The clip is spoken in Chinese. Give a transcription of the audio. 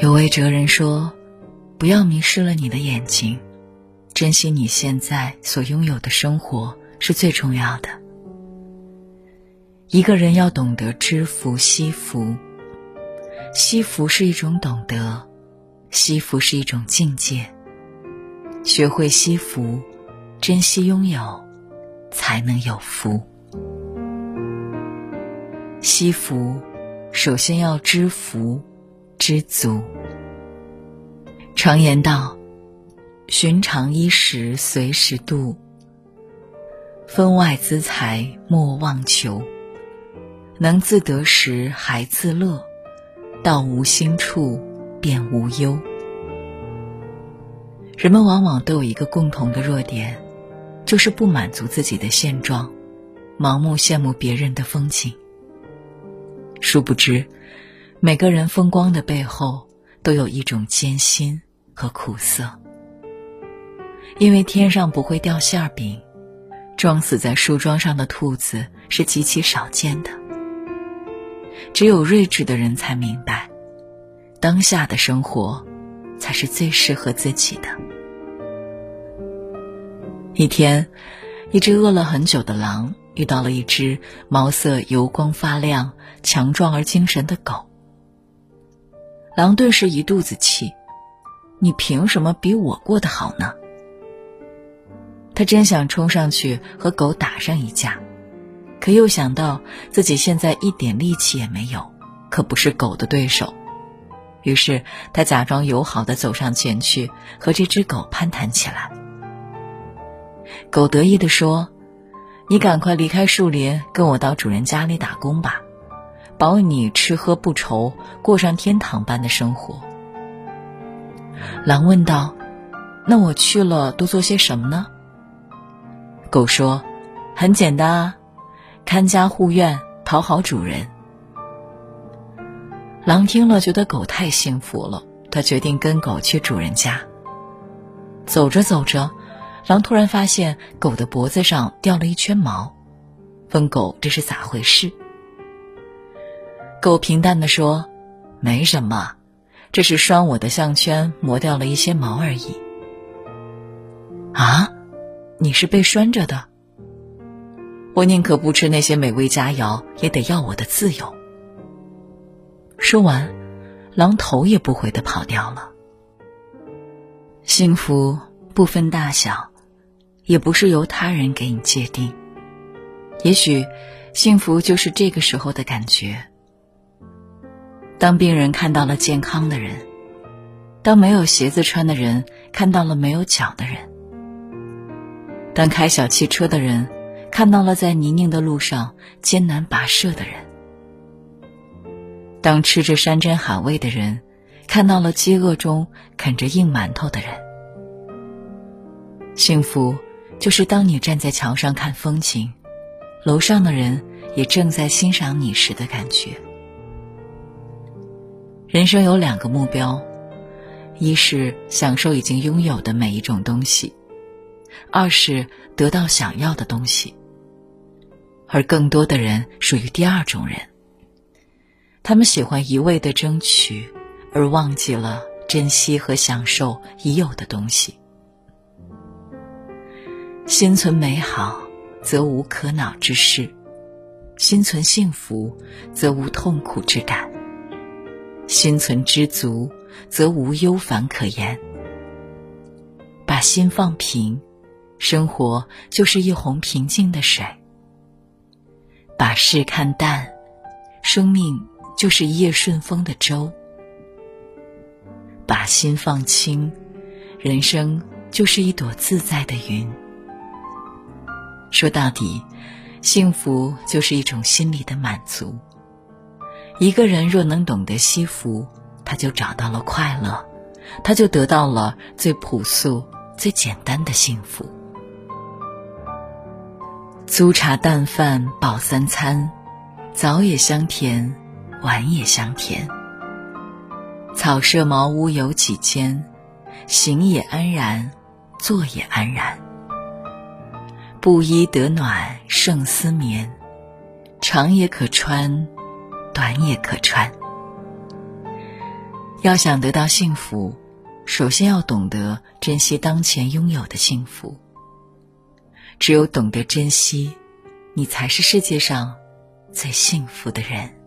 有位哲人说：“不要迷失了你的眼睛，珍惜你现在所拥有的生活是最重要的。一个人要懂得知福惜福，惜福是一种懂得，惜福是一种境界。学会惜福，珍惜拥有，才能有福。惜福，首先要知福。”知足。常言道：“寻常衣食随时度，分外资财莫忘求。能自得时还自乐，到无心处便无忧。”人们往往都有一个共同的弱点，就是不满足自己的现状，盲目羡慕别人的风景。殊不知。每个人风光的背后，都有一种艰辛和苦涩。因为天上不会掉馅饼，撞死在树桩上的兔子是极其少见的。只有睿智的人才明白，当下的生活，才是最适合自己的。一天，一只饿了很久的狼遇到了一只毛色油光发亮、强壮而精神的狗。狼顿时一肚子气：“你凭什么比我过得好呢？”他真想冲上去和狗打上一架，可又想到自己现在一点力气也没有，可不是狗的对手。于是他假装友好的走上前去，和这只狗攀谈起来。狗得意地说：“你赶快离开树林，跟我到主人家里打工吧。”保你吃喝不愁，过上天堂般的生活。狼问道：“那我去了都做些什么呢？”狗说：“很简单啊，看家护院，讨好主人。”狼听了，觉得狗太幸福了，他决定跟狗去主人家。走着走着，狼突然发现狗的脖子上掉了一圈毛，问狗：“这是咋回事？”狗平淡地说：“没什么，这是拴我的项圈磨掉了一些毛而已。”啊，你是被拴着的？我宁可不吃那些美味佳肴，也得要我的自由。说完，狼头也不回的跑掉了。幸福不分大小，也不是由他人给你界定。也许，幸福就是这个时候的感觉。当病人看到了健康的人，当没有鞋子穿的人看到了没有脚的人，当开小汽车的人看到了在泥泞的路上艰难跋涉的人，当吃着山珍海味的人看到了饥饿中啃着硬馒头的人，幸福就是当你站在桥上看风景，楼上的人也正在欣赏你时的感觉。人生有两个目标，一是享受已经拥有的每一种东西，二是得到想要的东西。而更多的人属于第二种人，他们喜欢一味的争取，而忘记了珍惜和享受已有的东西。心存美好，则无可恼之事；心存幸福，则无痛苦之感。心存知足，则无忧烦可言。把心放平，生活就是一泓平静的水；把事看淡，生命就是一叶顺风的舟；把心放轻，人生就是一朵自在的云。说到底，幸福就是一种心理的满足。一个人若能懂得惜福，他就找到了快乐，他就得到了最朴素、最简单的幸福。粗茶淡饭饱三餐，早也香甜，晚也香甜。草舍茅屋有几间，行也安然，坐也安然。布衣得暖胜丝绵，长也可穿。短也可穿，要想得到幸福，首先要懂得珍惜当前拥有的幸福。只有懂得珍惜，你才是世界上最幸福的人。